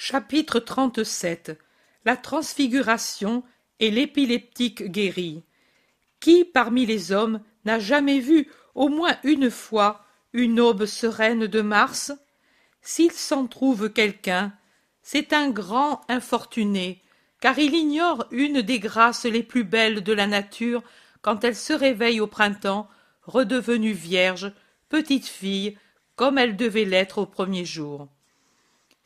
Chapitre 37 La transfiguration et l'épileptique guéri. Qui parmi les hommes n'a jamais vu au moins une fois une aube sereine de Mars? S'il s'en trouve quelqu'un, c'est un grand infortuné, car il ignore une des grâces les plus belles de la nature quand elle se réveille au printemps, redevenue vierge, petite fille, comme elle devait l'être au premier jour.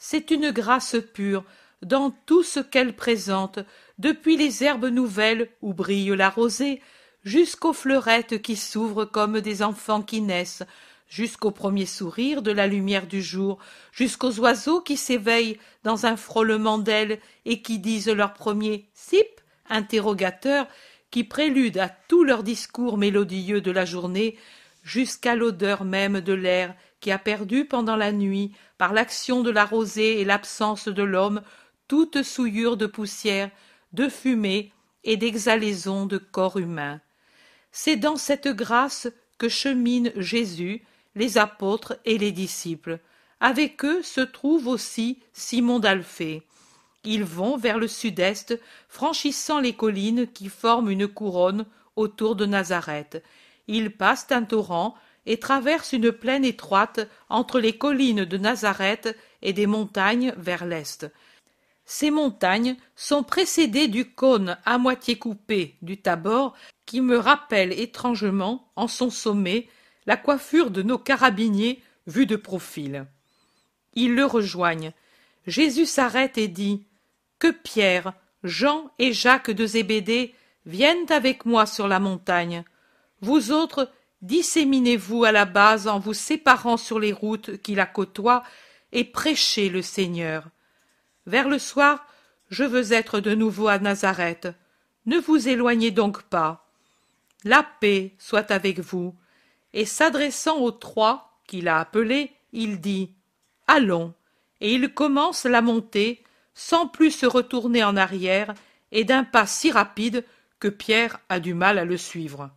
C'est une grâce pure dans tout ce qu'elle présente, depuis les herbes nouvelles où brille la rosée, jusqu'aux fleurettes qui s'ouvrent comme des enfants qui naissent, jusqu'au premier sourire de la lumière du jour, jusqu'aux oiseaux qui s'éveillent dans un frôlement d'ailes et qui disent leur premier sip interrogateur qui prélude à tout leur discours mélodieux de la journée, jusqu'à l'odeur même de l'air qui a perdu pendant la nuit, par l'action de la rosée et l'absence de l'homme, toute souillure de poussière, de fumée et d'exhalaison de corps humain. C'est dans cette grâce que chemine Jésus, les apôtres et les disciples. Avec eux se trouve aussi Simon d'Alphée. Ils vont vers le sud-est, franchissant les collines qui forment une couronne autour de Nazareth. Ils passent un torrent et traversent une plaine étroite entre les collines de Nazareth et des montagnes vers l'est. Ces montagnes sont précédées du cône à moitié coupé du Tabor qui me rappelle étrangement, en son sommet, la coiffure de nos carabiniers vus de profil. Ils le rejoignent. Jésus s'arrête et dit Que Pierre, Jean et Jacques de Zébédée viennent avec moi sur la montagne. Vous autres, disséminez-vous à la base en vous séparant sur les routes qui la côtoient et prêchez le Seigneur. Vers le soir, je veux être de nouveau à Nazareth. Ne vous éloignez donc pas. La paix soit avec vous et s'adressant aux trois qu'il a appelés, il dit Allons, et il commence la montée, sans plus se retourner en arrière, et d'un pas si rapide que Pierre a du mal à le suivre.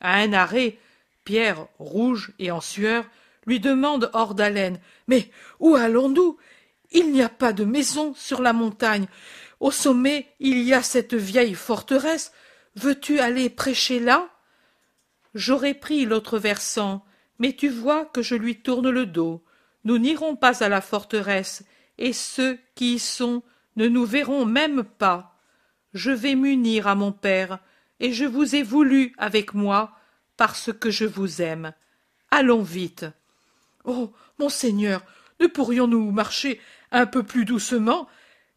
À un arrêt, Pierre, rouge et en sueur, lui demande hors d'haleine Mais où allons-nous? Il n'y a pas de maison sur la montagne. Au sommet, il y a cette vieille forteresse. Veux-tu aller prêcher là? J'aurais pris l'autre versant, mais tu vois que je lui tourne le dos. Nous n'irons pas à la forteresse, et ceux qui y sont ne nous verront même pas. Je vais m'unir à mon père, et je vous ai voulu avec moi, parce que je vous aime. Allons vite. Oh. Monseigneur, ne pourrions-nous marcher un peu plus doucement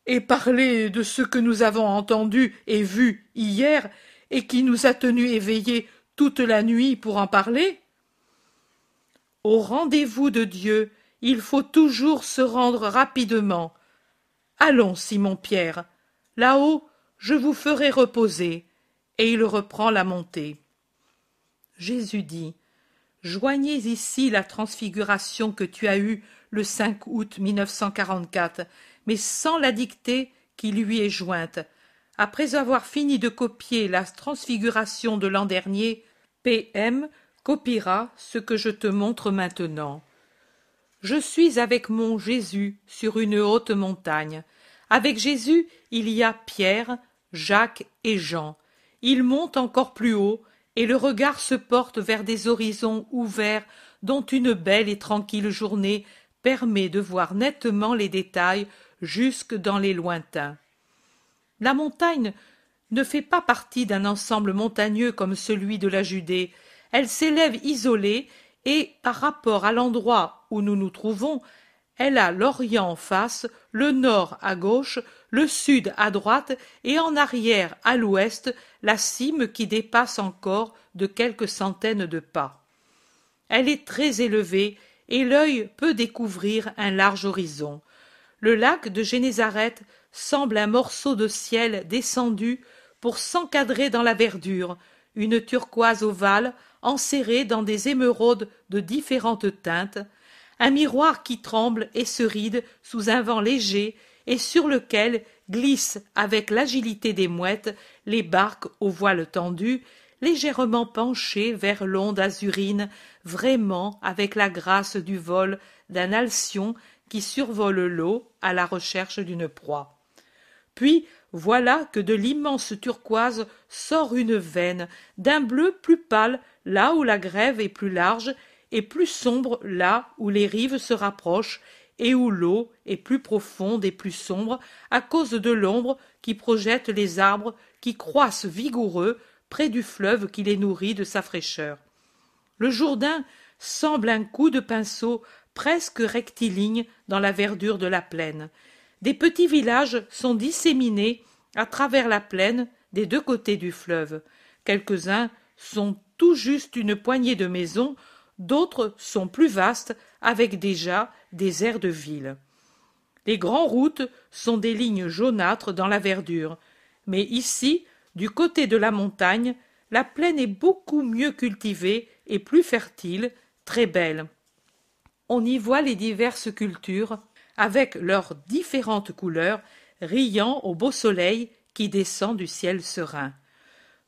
et parler de ce que nous avons entendu et vu hier et qui nous a tenus éveillés toute la nuit pour en parler? Au rendez-vous de Dieu, il faut toujours se rendre rapidement. Allons, Simon Pierre, là-haut, je vous ferai reposer. Il reprend la montée. Jésus dit Joignez ici la transfiguration que tu as eue le 5 août 1944, mais sans la dictée qui lui est jointe. Après avoir fini de copier la transfiguration de l'an dernier, P.M. copiera ce que je te montre maintenant. Je suis avec mon Jésus sur une haute montagne. Avec Jésus, il y a Pierre, Jacques et Jean. Ils montent encore plus haut, et le regard se porte vers des horizons ouverts dont une belle et tranquille journée permet de voir nettement les détails jusque dans les lointains. La montagne ne fait pas partie d'un ensemble montagneux comme celui de la Judée. Elle s'élève isolée et, par rapport à l'endroit où nous nous trouvons, elle a l'Orient en face, le nord à gauche, le sud à droite et en arrière à l'ouest la cime qui dépasse encore de quelques centaines de pas. Elle est très élevée et l'œil peut découvrir un large horizon. Le lac de Génézareth semble un morceau de ciel descendu pour s'encadrer dans la verdure, une turquoise ovale enserrée dans des émeraudes de différentes teintes, un miroir qui tremble et se ride sous un vent léger et sur lequel glissent avec l'agilité des mouettes les barques aux voiles tendues, légèrement penchées vers l'onde azurine, vraiment avec la grâce du vol d'un alcyon qui survolent l'eau à la recherche d'une proie. Puis voilà que de l'immense turquoise sort une veine, d'un bleu plus pâle là où la grève est plus large, et plus sombre là où les rives se rapprochent, et où l'eau est plus profonde et plus sombre à cause de l'ombre qui projette les arbres qui croissent vigoureux près du fleuve qui les nourrit de sa fraîcheur. Le Jourdain semble un coup de pinceau presque rectiligne dans la verdure de la plaine. Des petits villages sont disséminés à travers la plaine des deux côtés du fleuve. Quelques-uns sont tout juste une poignée de maisons, d'autres sont plus vastes, avec déjà des aires de ville. Les grandes routes sont des lignes jaunâtres dans la verdure, mais ici, du côté de la montagne, la plaine est beaucoup mieux cultivée et plus fertile, très belle. On y voit les diverses cultures, avec leurs différentes couleurs, riant au beau soleil qui descend du ciel serein.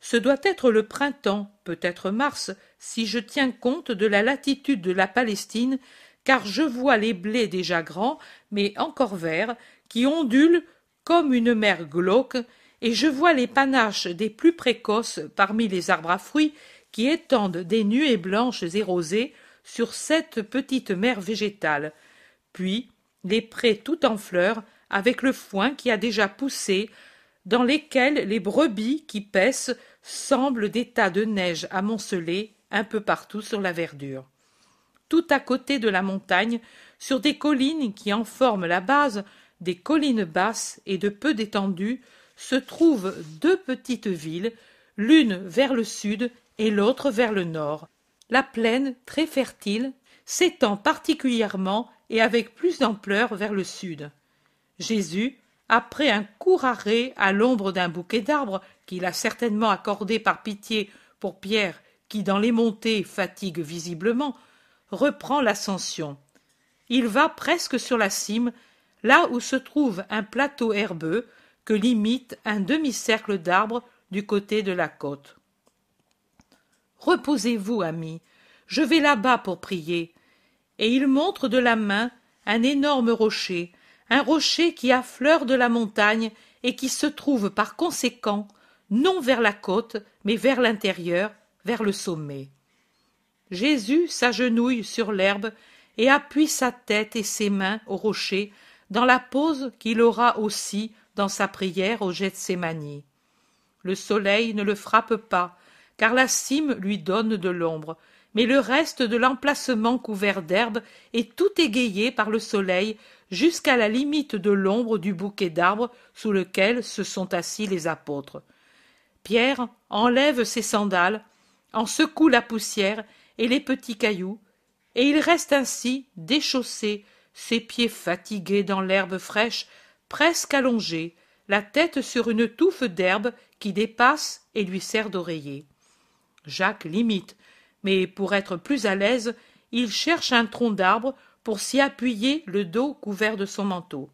Ce doit être le printemps, peut-être mars, si je tiens compte de la latitude de la Palestine, car je vois les blés déjà grands, mais encore verts, qui ondulent comme une mer glauque, et je vois les panaches des plus précoces parmi les arbres à fruits qui étendent des nuées blanches et rosées sur cette petite mer végétale, puis les prés tout en fleurs, avec le foin qui a déjà poussé, dans lesquels les brebis qui paissent semblent des tas de neige amoncelés un peu partout sur la verdure. Tout à côté de la montagne, sur des collines qui en forment la base, des collines basses et de peu d'étendue, se trouvent deux petites villes, l'une vers le sud et l'autre vers le nord. La plaine, très fertile, s'étend particulièrement et avec plus d'ampleur vers le sud. Jésus, après un court arrêt à l'ombre d'un bouquet d'arbres qu'il a certainement accordé par pitié pour Pierre, qui dans les montées fatigue visiblement, reprend l'ascension. Il va presque sur la cime, là où se trouve un plateau herbeux que limite un demi-cercle d'arbres du côté de la côte. Reposez-vous, ami, je vais là-bas pour prier. Et il montre de la main un énorme rocher, un rocher qui affleure de la montagne et qui se trouve par conséquent non vers la côte, mais vers l'intérieur, vers le sommet. Jésus s'agenouille sur l'herbe et appuie sa tête et ses mains au rocher dans la pose qu'il aura aussi dans sa prière au Gethsémani. Le soleil ne le frappe pas, car la cime lui donne de l'ombre, mais le reste de l'emplacement couvert d'herbe est tout égayé par le soleil jusqu'à la limite de l'ombre du bouquet d'arbres sous lequel se sont assis les apôtres. Pierre enlève ses sandales, en secoue la poussière et les petits cailloux, et il reste ainsi déchaussé, ses pieds fatigués dans l'herbe fraîche, presque allongé, la tête sur une touffe d'herbe qui dépasse et lui sert d'oreiller. Jacques l'imite, mais pour être plus à l'aise, il cherche un tronc d'arbre pour s'y appuyer le dos couvert de son manteau.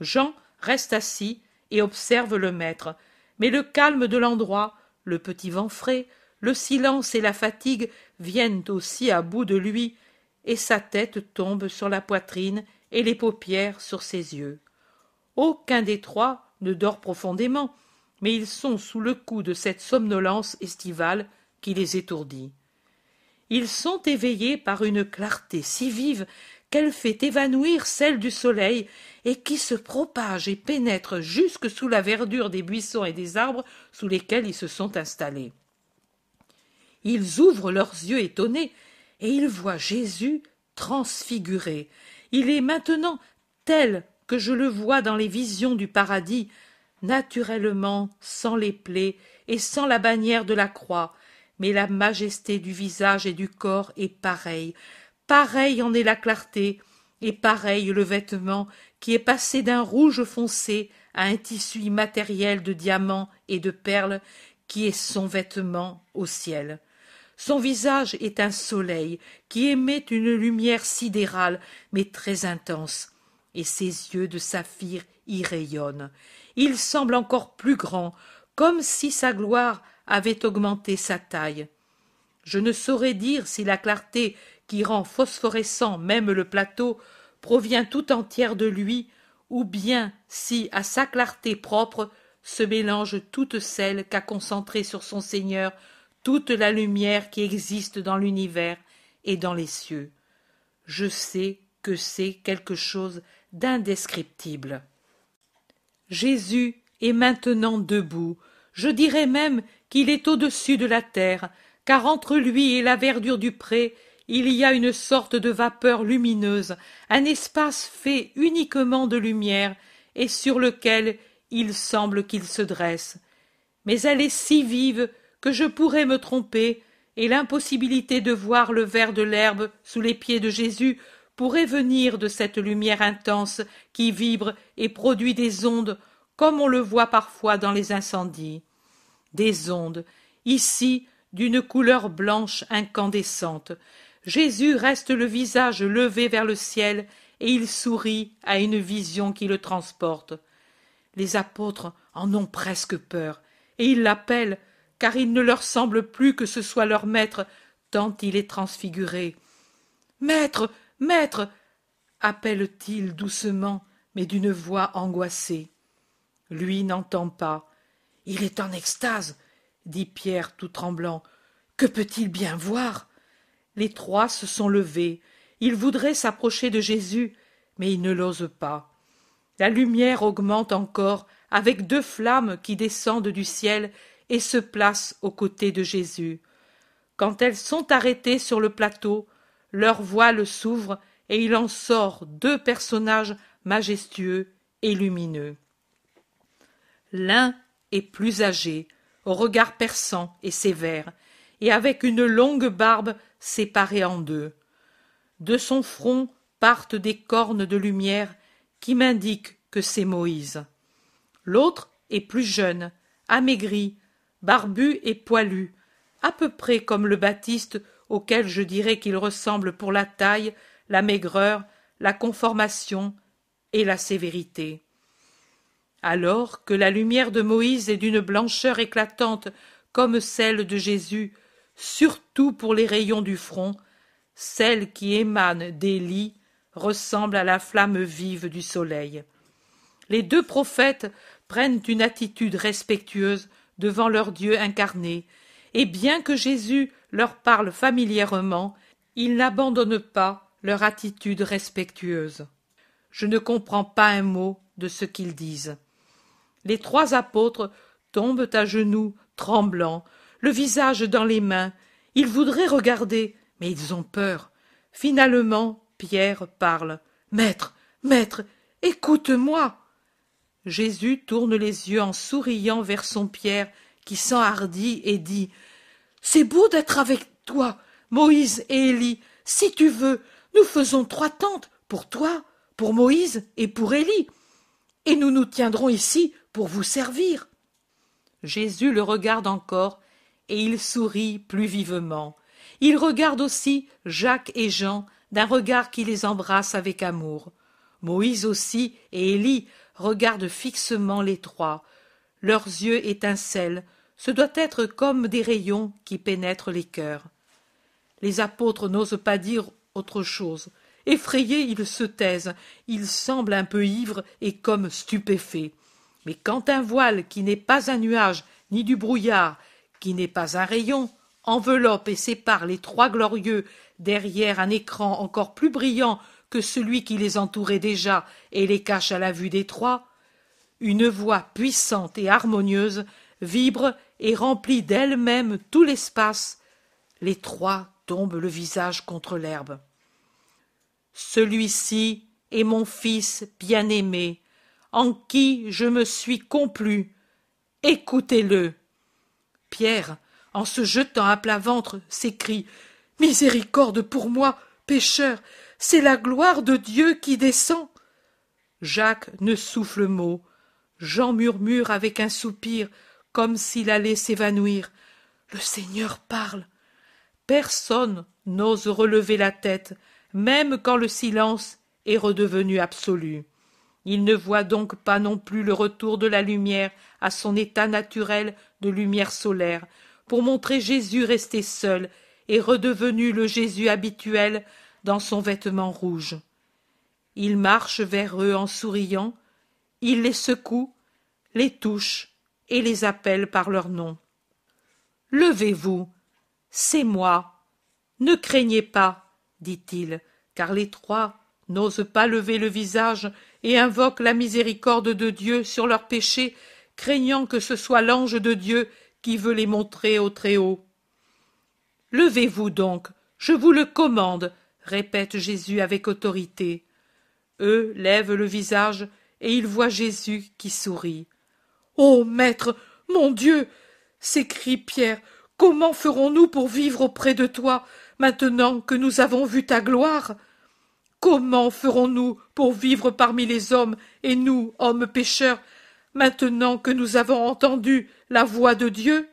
Jean reste assis et observe le maître, mais le calme de l'endroit, le petit vent frais, le silence et la fatigue viennent aussi à bout de lui, et sa tête tombe sur la poitrine et les paupières sur ses yeux. Aucun des trois ne dort profondément, mais ils sont sous le coup de cette somnolence estivale qui les étourdit. Ils sont éveillés par une clarté si vive qu'elle fait évanouir celle du soleil et qui se propage et pénètre jusque sous la verdure des buissons et des arbres sous lesquels ils se sont installés. Ils ouvrent leurs yeux étonnés et ils voient Jésus transfiguré. Il est maintenant tel que je le vois dans les visions du paradis, naturellement sans les plaies et sans la bannière de la croix, mais la majesté du visage et du corps est pareille, pareille en est la clarté, et pareil le vêtement qui est passé d'un rouge foncé à un tissu immatériel de diamants et de perles qui est son vêtement au ciel. Son visage est un soleil qui émet une lumière sidérale mais très intense, et ses yeux de saphir y rayonnent. Il semble encore plus grand, comme si sa gloire avait augmenté sa taille. Je ne saurais dire si la clarté qui rend phosphorescent même le plateau provient tout entière de lui, ou bien si, à sa clarté propre, se mélange toute celle qu'a concentrée sur son Seigneur toute la lumière qui existe dans l'univers et dans les cieux. Je sais que c'est quelque chose d'indescriptible. Jésus est maintenant debout, je dirais même qu'il est au-dessus de la terre, car entre lui et la verdure du pré, il y a une sorte de vapeur lumineuse, un espace fait uniquement de lumière, et sur lequel il semble qu'il se dresse. Mais elle est si vive que je pourrais me tromper, et l'impossibilité de voir le vert de l'herbe sous les pieds de Jésus pourrait venir de cette lumière intense qui vibre et produit des ondes comme on le voit parfois dans les incendies. Des ondes, ici d'une couleur blanche incandescente. Jésus reste le visage levé vers le ciel et il sourit à une vision qui le transporte. Les apôtres en ont presque peur, et ils l'appellent, car il ne leur semble plus que ce soit leur maître, tant il est transfiguré. Maître, maître appelle-t-il doucement, mais d'une voix angoissée. Lui n'entend pas. Il est en extase, dit Pierre tout tremblant. Que peut-il bien voir? Les trois se sont levés. Ils voudraient s'approcher de Jésus, mais ils ne l'osent pas. La lumière augmente encore avec deux flammes qui descendent du ciel et se placent aux côtés de Jésus. Quand elles sont arrêtées sur le plateau, leur voile s'ouvre et il en sort deux personnages majestueux et lumineux. L'un est plus âgé, au regard perçant et sévère, et avec une longue barbe séparée en deux. De son front partent des cornes de lumière qui m'indiquent que c'est Moïse. L'autre est plus jeune, amaigri, barbu et poilu, à peu près comme le Baptiste auquel je dirais qu'il ressemble pour la taille, la maigreur, la conformation et la sévérité. Alors que la lumière de Moïse est d'une blancheur éclatante comme celle de Jésus, surtout pour les rayons du front, celle qui émane d'Élie ressemble à la flamme vive du soleil. Les deux prophètes prennent une attitude respectueuse devant leur Dieu incarné, et bien que Jésus leur parle familièrement, ils n'abandonnent pas leur attitude respectueuse. Je ne comprends pas un mot de ce qu'ils disent. Les trois apôtres tombent à genoux, tremblants, le visage dans les mains. Ils voudraient regarder, mais ils ont peur. Finalement, Pierre parle. Maître, maître, écoute-moi. Jésus tourne les yeux en souriant vers son Pierre, qui s'enhardit et dit C'est beau d'être avec toi, Moïse et Élie. Si tu veux, nous faisons trois tentes pour toi, pour Moïse et pour Élie. Et nous nous tiendrons ici pour vous servir. Jésus le regarde encore, et il sourit plus vivement. Il regarde aussi Jacques et Jean d'un regard qui les embrasse avec amour. Moïse aussi et Élie regardent fixement les trois. Leurs yeux étincellent, ce doit être comme des rayons qui pénètrent les cœurs. Les apôtres n'osent pas dire autre chose. Effrayés, ils se taisent, ils semblent un peu ivres et comme stupéfaits. Mais quand un voile qui n'est pas un nuage, ni du brouillard, qui n'est pas un rayon, enveloppe et sépare les trois glorieux derrière un écran encore plus brillant que celui qui les entourait déjà et les cache à la vue des trois, une voix puissante et harmonieuse vibre et remplit d'elle-même tout l'espace. Les trois tombent le visage contre l'herbe. Celui-ci est mon fils bien-aimé, en qui je me suis complu. Écoutez-le. Pierre, en se jetant à plat ventre, s'écrie Miséricorde pour moi, pécheur, c'est la gloire de Dieu qui descend. Jacques ne souffle mot. Jean murmure avec un soupir, comme s'il allait s'évanouir. Le Seigneur parle. Personne n'ose relever la tête, même quand le silence est redevenu absolu. Il ne voit donc pas non plus le retour de la lumière à son état naturel de lumière solaire, pour montrer Jésus resté seul et redevenu le Jésus habituel dans son vêtement rouge. Il marche vers eux en souriant, il les secoue, les touche et les appelle par leur nom. Levez-vous, c'est moi. Ne craignez pas, dit-il, car les trois n'osent pas lever le visage et invoquent la miséricorde de Dieu sur leurs péchés, craignant que ce soit l'ange de Dieu qui veut les montrer au Très-Haut. Levez-vous donc, je vous le commande, répète Jésus avec autorité. Eux lèvent le visage et ils voient Jésus qui sourit. Ô maître, mon Dieu s'écrie Pierre, comment ferons-nous pour vivre auprès de toi, maintenant que nous avons vu ta gloire? Comment ferons-nous pour vivre parmi les hommes, et nous, hommes pécheurs, maintenant que nous avons entendu la voix de Dieu?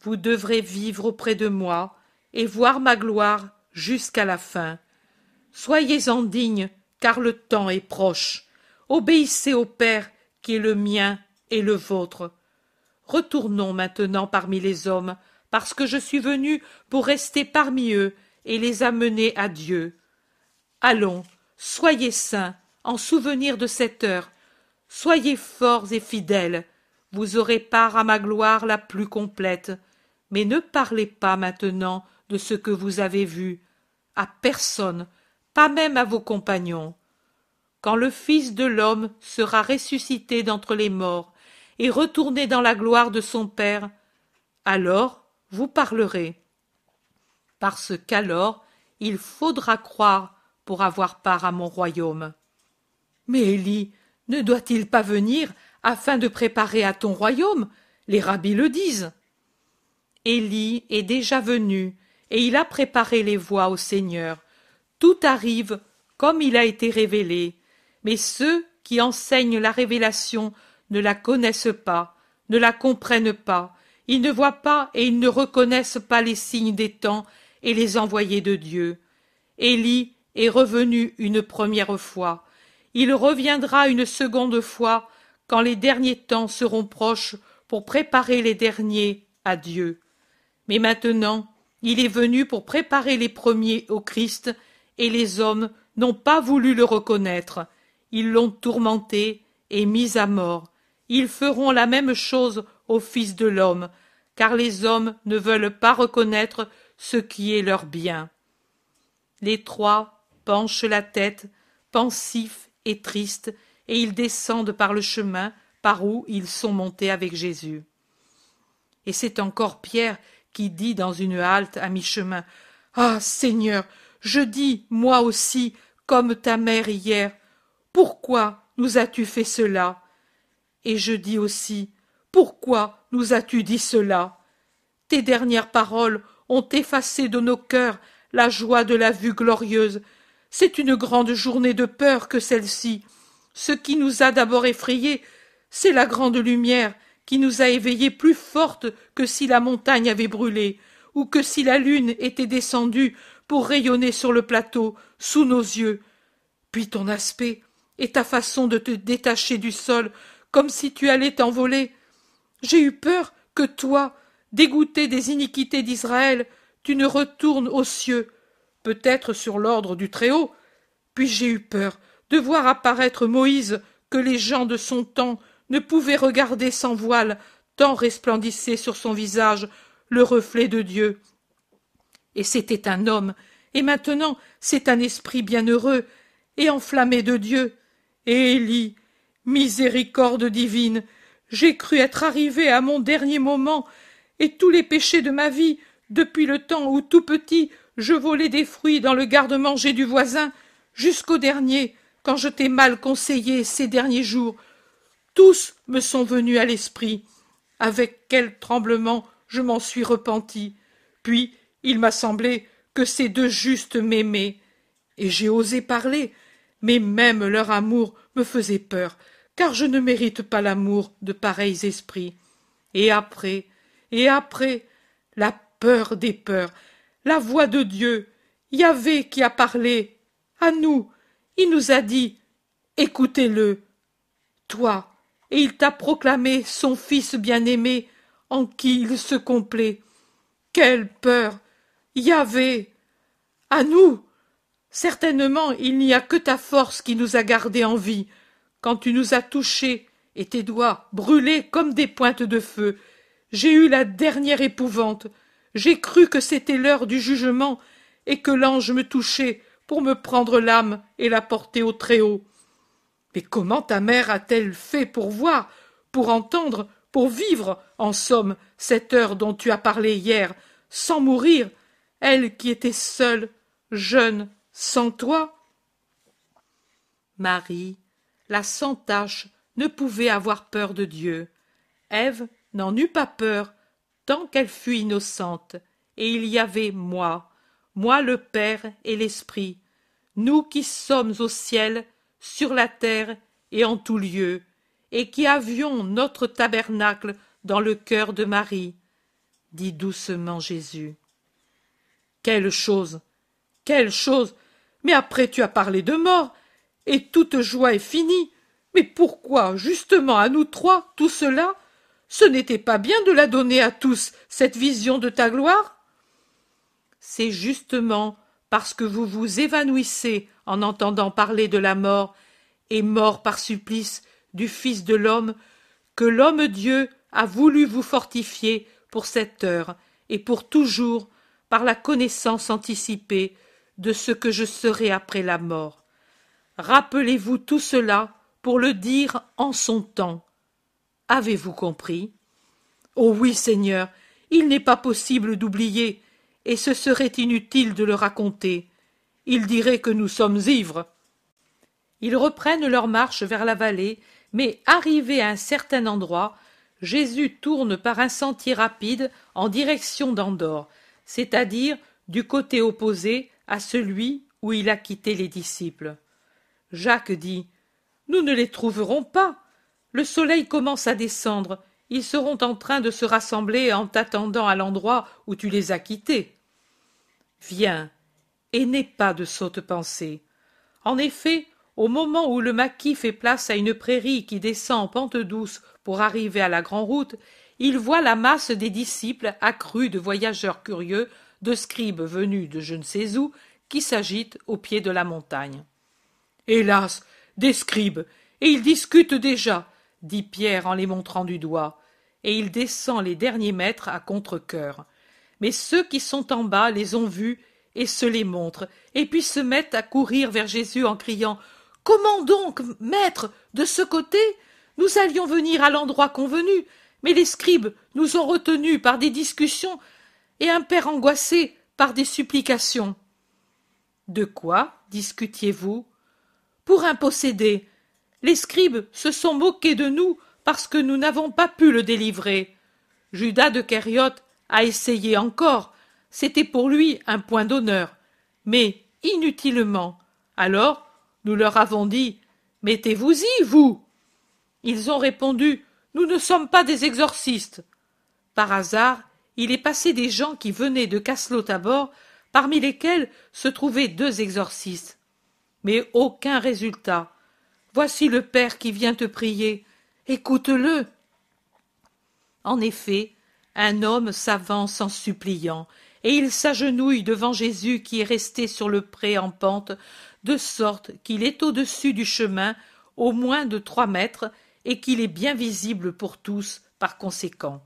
Vous devrez vivre auprès de moi, et voir ma gloire jusqu'à la fin. Soyez-en dignes, car le temps est proche. Obéissez au Père, qui est le mien et le vôtre. Retournons maintenant parmi les hommes, parce que je suis venu pour rester parmi eux et les amener à Dieu. Allons, soyez saints, en souvenir de cette heure. Soyez forts et fidèles. Vous aurez part à ma gloire la plus complète. Mais ne parlez pas maintenant de ce que vous avez vu. À personne, pas même à vos compagnons. Quand le Fils de l'homme sera ressuscité d'entre les morts et retourné dans la gloire de son Père, alors vous parlerez. Parce qu'alors il faudra croire pour avoir part à mon royaume. Mais Élie ne doit-il pas venir afin de préparer à ton royaume? Les rabbis le disent. Élie est déjà venu, et il a préparé les voies au Seigneur. Tout arrive comme il a été révélé, mais ceux qui enseignent la révélation ne la connaissent pas, ne la comprennent pas, ils ne voient pas et ils ne reconnaissent pas les signes des temps et les envoyés de Dieu. Est revenu une première fois. Il reviendra une seconde fois quand les derniers temps seront proches pour préparer les derniers à Dieu. Mais maintenant, il est venu pour préparer les premiers au Christ, et les hommes n'ont pas voulu le reconnaître. Ils l'ont tourmenté et mis à mort. Ils feront la même chose au Fils de l'homme, car les hommes ne veulent pas reconnaître ce qui est leur bien. Les trois penchent la tête, pensifs et tristes, et ils descendent par le chemin par où ils sont montés avec Jésus. Et c'est encore Pierre qui dit dans une halte à mi-chemin Ah Seigneur, je dis, moi aussi, comme ta mère hier, pourquoi nous as-tu fait cela? Et je dis aussi, pourquoi nous as-tu dit cela? Tes dernières paroles ont effacé de nos cœurs la joie de la vue glorieuse c'est une grande journée de peur que celle-ci. Ce qui nous a d'abord effrayés, c'est la grande lumière qui nous a éveillés plus forte que si la montagne avait brûlé, ou que si la lune était descendue pour rayonner sur le plateau, sous nos yeux. Puis ton aspect et ta façon de te détacher du sol, comme si tu allais t'envoler. J'ai eu peur que toi, dégoûté des iniquités d'Israël, tu ne retournes aux cieux, peut-être sur l'ordre du Très-Haut. Puis j'ai eu peur de voir apparaître Moïse que les gens de son temps ne pouvaient regarder sans voile, tant resplendissait sur son visage le reflet de Dieu. Et c'était un homme, et maintenant c'est un esprit bienheureux et enflammé de Dieu. Et Élie, miséricorde divine, j'ai cru être arrivé à mon dernier moment, et tous les péchés de ma vie, depuis le temps où tout petit je volais des fruits dans le garde-manger du voisin, jusqu'au dernier, quand je t'ai mal conseillé ces derniers jours. Tous me sont venus à l'esprit. Avec quel tremblement je m'en suis repenti. Puis il m'a semblé que ces deux justes m'aimaient. Et j'ai osé parler, mais même leur amour me faisait peur, car je ne mérite pas l'amour de pareils esprits. Et après, et après, la peur des peurs, la voix de Dieu, Yahvé qui a parlé, à nous, il nous a dit, écoutez-le, toi, et il t'a proclamé son Fils bien-aimé, en qui il se complaît. Quelle peur Yahvé À nous Certainement, il n'y a que ta force qui nous a gardés en vie. Quand tu nous as touchés, et tes doigts brûlés comme des pointes de feu, j'ai eu la dernière épouvante. J'ai cru que c'était l'heure du jugement, et que l'ange me touchait pour me prendre l'âme et la porter au Très-Haut. Mais comment ta mère a-t-elle fait pour voir, pour entendre, pour vivre, en somme, cette heure dont tu as parlé hier, sans mourir, elle qui était seule, jeune, sans toi? Marie, la sans tache, ne pouvait avoir peur de Dieu. Ève n'en eut pas peur, tant qu'elle fut innocente, et il y avait moi, moi le Père et l'Esprit, nous qui sommes au ciel, sur la terre et en tout lieu, et qui avions notre tabernacle dans le cœur de Marie, dit doucement Jésus. Quelle chose. Quelle chose. Mais après tu as parlé de mort, et toute joie est finie. Mais pourquoi, justement, à nous trois, tout cela Ce n'était pas bien de la donner à tous, cette vision de ta gloire? C'est justement parce que vous vous évanouissez en entendant parler de la mort, et mort par supplice du Fils de l'homme, que l'homme Dieu a voulu vous fortifier pour cette heure et pour toujours par la connaissance anticipée de ce que je serai après la mort. Rappelez-vous tout cela pour le dire en son temps. Avez-vous compris? Oh oui, Seigneur, il n'est pas possible d'oublier, et ce serait inutile de le raconter. Il dirait que nous sommes ivres. Ils reprennent leur marche vers la vallée, mais arrivé à un certain endroit, Jésus tourne par un sentier rapide en direction d'Andorre, c'est-à-dire du côté opposé à celui où il a quitté les disciples. Jacques dit Nous ne les trouverons pas. Le soleil commence à descendre. Ils seront en train de se rassembler en t'attendant à l'endroit où tu les as quittés. Viens, et n'aie pas de sotte pensée. En effet, au moment où le maquis fait place à une prairie qui descend en pente douce pour arriver à la grande route, il voit la masse des disciples accrue de voyageurs curieux, de scribes venus de je ne sais où, qui s'agitent au pied de la montagne. Hélas. Des scribes. Et ils discutent déjà, dit Pierre en les montrant du doigt, et il descend les derniers mètres à contre-cœur. Mais ceux qui sont en bas les ont vus et se les montrent, et puis se mettent à courir vers Jésus en criant Comment donc, maître, de ce côté Nous allions venir à l'endroit convenu, mais les scribes nous ont retenus par des discussions et un père angoissé par des supplications. De quoi discutiez-vous? Pour un possédé. Les scribes se sont moqués de nous parce que nous n'avons pas pu le délivrer. Judas de Kériote a essayé encore. C'était pour lui un point d'honneur. Mais inutilement. Alors, nous leur avons dit Mettez-vous-y, vous. Ils ont répondu Nous ne sommes pas des exorcistes. Par hasard, il est passé des gens qui venaient de Caslo-Tabor, parmi lesquels se trouvaient deux exorcistes. Mais aucun résultat. Voici le Père qui vient te prier. Écoute-le. En effet, un homme s'avance en suppliant, et il s'agenouille devant Jésus qui est resté sur le pré en pente, de sorte qu'il est au-dessus du chemin, au moins de trois mètres, et qu'il est bien visible pour tous par conséquent.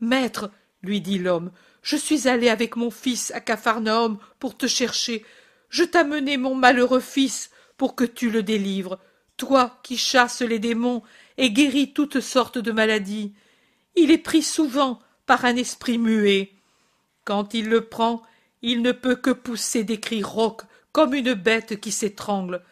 Maître, lui dit l'homme, je suis allé avec mon fils à Capharnaüm pour te chercher. Je t'amenai mon malheureux fils pour que tu le délivres, toi qui chasses les démons et guéris toutes sortes de maladies. Il est pris souvent par un esprit muet. Quand il le prend, il ne peut que pousser des cris rauques comme une bête qui s'étrangle.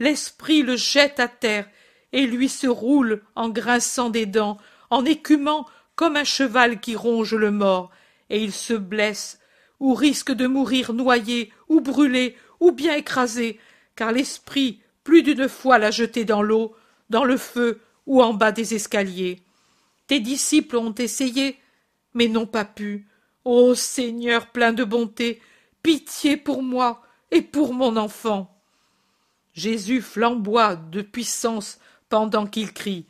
L'esprit le jette à terre et lui se roule en grinçant des dents, en écumant comme un cheval qui ronge le mort, et il se blesse, ou risque de mourir noyé, ou brûlé, ou bien écrasé, car l'esprit plus d'une fois l'a jeté dans l'eau, dans le feu, ou en bas des escaliers. Tes disciples ont essayé, mais n'ont pas pu. Ô Seigneur plein de bonté, pitié pour moi et pour mon enfant. Jésus flamboie de puissance pendant qu'il crie.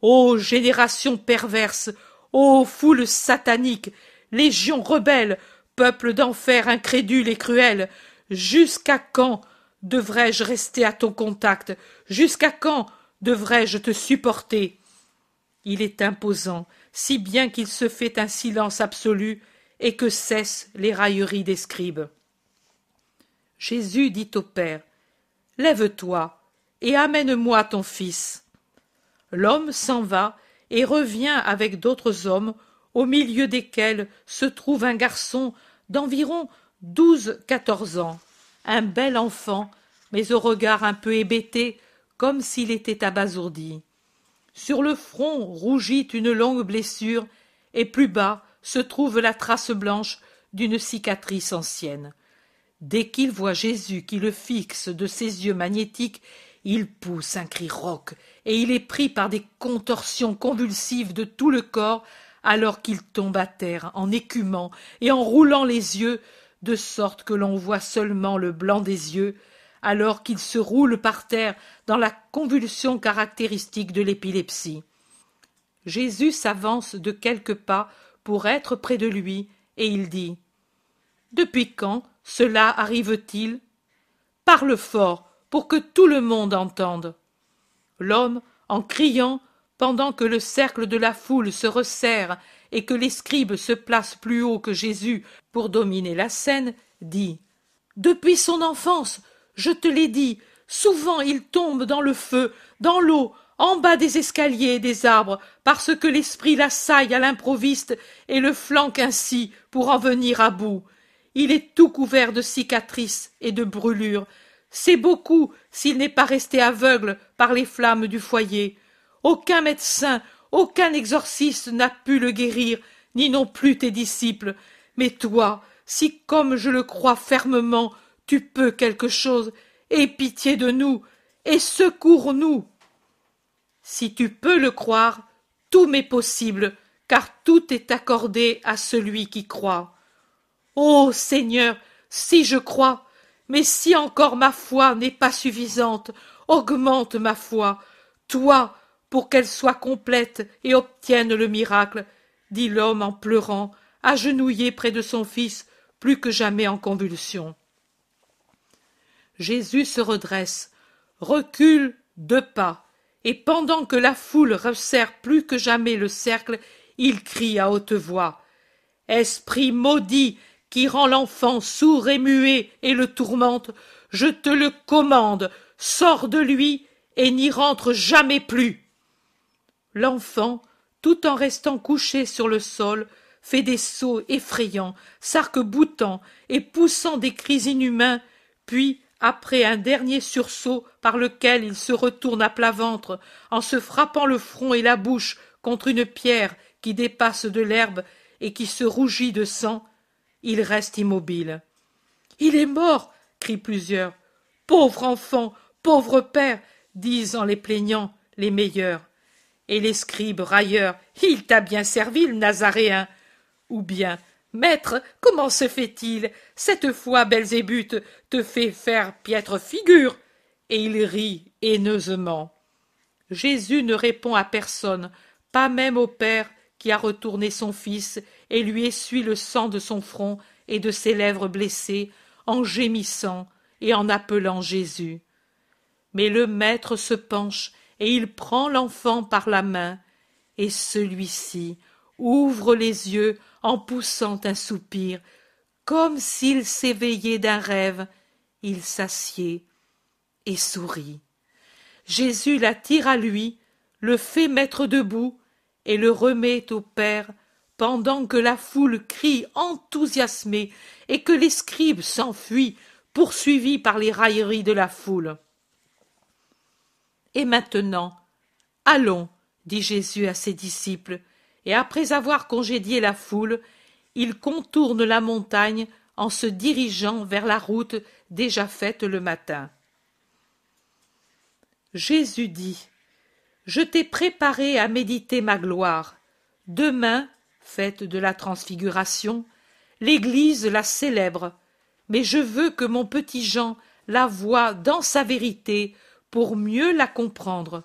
Ô génération perverse, Ô foule satanique, légion rebelle, peuple d'enfer incrédule et cruel, Jusqu'à quand devrais-je rester à ton contact? Jusqu'à quand devrais-je te supporter? Il est imposant, si bien qu'il se fait un silence absolu et que cessent les railleries des scribes. Jésus dit au Père Lève-toi et amène-moi ton fils. L'homme s'en va et revient avec d'autres hommes, au milieu desquels se trouve un garçon d'environ douze quatorze ans, un bel enfant, mais au regard un peu hébété, comme s'il était abasourdi. Sur le front rougit une longue blessure, et plus bas se trouve la trace blanche d'une cicatrice ancienne. Dès qu'il voit Jésus qui le fixe de ses yeux magnétiques, il pousse un cri rauque, et il est pris par des contorsions convulsives de tout le corps, alors qu'il tombe à terre en écumant et en roulant les yeux, de sorte que l'on voit seulement le blanc des yeux, alors qu'il se roule par terre dans la convulsion caractéristique de l'épilepsie. Jésus s'avance de quelques pas pour être près de lui, et il dit Depuis quand cela arrive-t-il? Parle fort pour que tout le monde entende. L'homme, en criant, pendant que le cercle de la foule se resserre et que les scribes se placent plus haut que Jésus pour dominer la scène, dit Depuis son enfance, je te l'ai dit, souvent il tombe dans le feu, dans l'eau, en bas des escaliers et des arbres, parce que l'esprit l'assaille à l'improviste et le flanque ainsi pour en venir à bout. Il est tout couvert de cicatrices et de brûlures. C'est beaucoup s'il n'est pas resté aveugle par les flammes du foyer. Aucun médecin, aucun exorciste n'a pu le guérir, ni non plus tes disciples. Mais toi, si comme je le crois fermement, tu peux quelque chose, aie pitié de nous, et secours-nous. Si tu peux le croire, tout m'est possible, car tout est accordé à celui qui croit. Ô Seigneur, si je crois, mais si encore ma foi n'est pas suffisante, augmente ma foi, toi, pour qu'elle soit complète et obtienne le miracle, dit l'homme en pleurant, agenouillé près de son fils, plus que jamais en convulsion. Jésus se redresse, recule deux pas, et pendant que la foule resserre plus que jamais le cercle, il crie à haute voix. Esprit maudit qui rend l'enfant sourd et muet et le tourmente, je te le commande, sors de lui et n'y rentre jamais plus. L'enfant, tout en restant couché sur le sol, fait des sauts effrayants, s'arc-boutant et poussant des cris inhumains, puis, après un dernier sursaut par lequel il se retourne à plat ventre, en se frappant le front et la bouche contre une pierre qui dépasse de l'herbe et qui se rougit de sang, il reste immobile. Il est mort crient plusieurs. Pauvre enfant, pauvre père, disent en les plaignant les meilleurs. Et les scribes railleurs, il t'a bien servi le Nazaréen. Ou bien, Maître, comment se fait-il? Cette fois Belzébuth te fait faire piètre figure. Et il rit haineusement. Jésus ne répond à personne, pas même au Père qui a retourné son fils et lui essuie le sang de son front et de ses lèvres blessées, en gémissant et en appelant Jésus. Mais le Maître se penche et il prend l'enfant par la main, et celui-ci ouvre les yeux en poussant un soupir, comme s'il s'éveillait d'un rêve, il s'assied et sourit. Jésus l'attire à lui, le fait mettre debout et le remet au Père pendant que la foule crie enthousiasmée et que les scribes s'enfuient poursuivis par les railleries de la foule. Et maintenant, allons, dit Jésus à ses disciples, et après avoir congédié la foule, il contourne la montagne en se dirigeant vers la route déjà faite le matin. Jésus dit Je t'ai préparé à méditer ma gloire. Demain, fête de la transfiguration, l'Église la célèbre, mais je veux que mon petit Jean la voie dans sa vérité pour mieux la comprendre.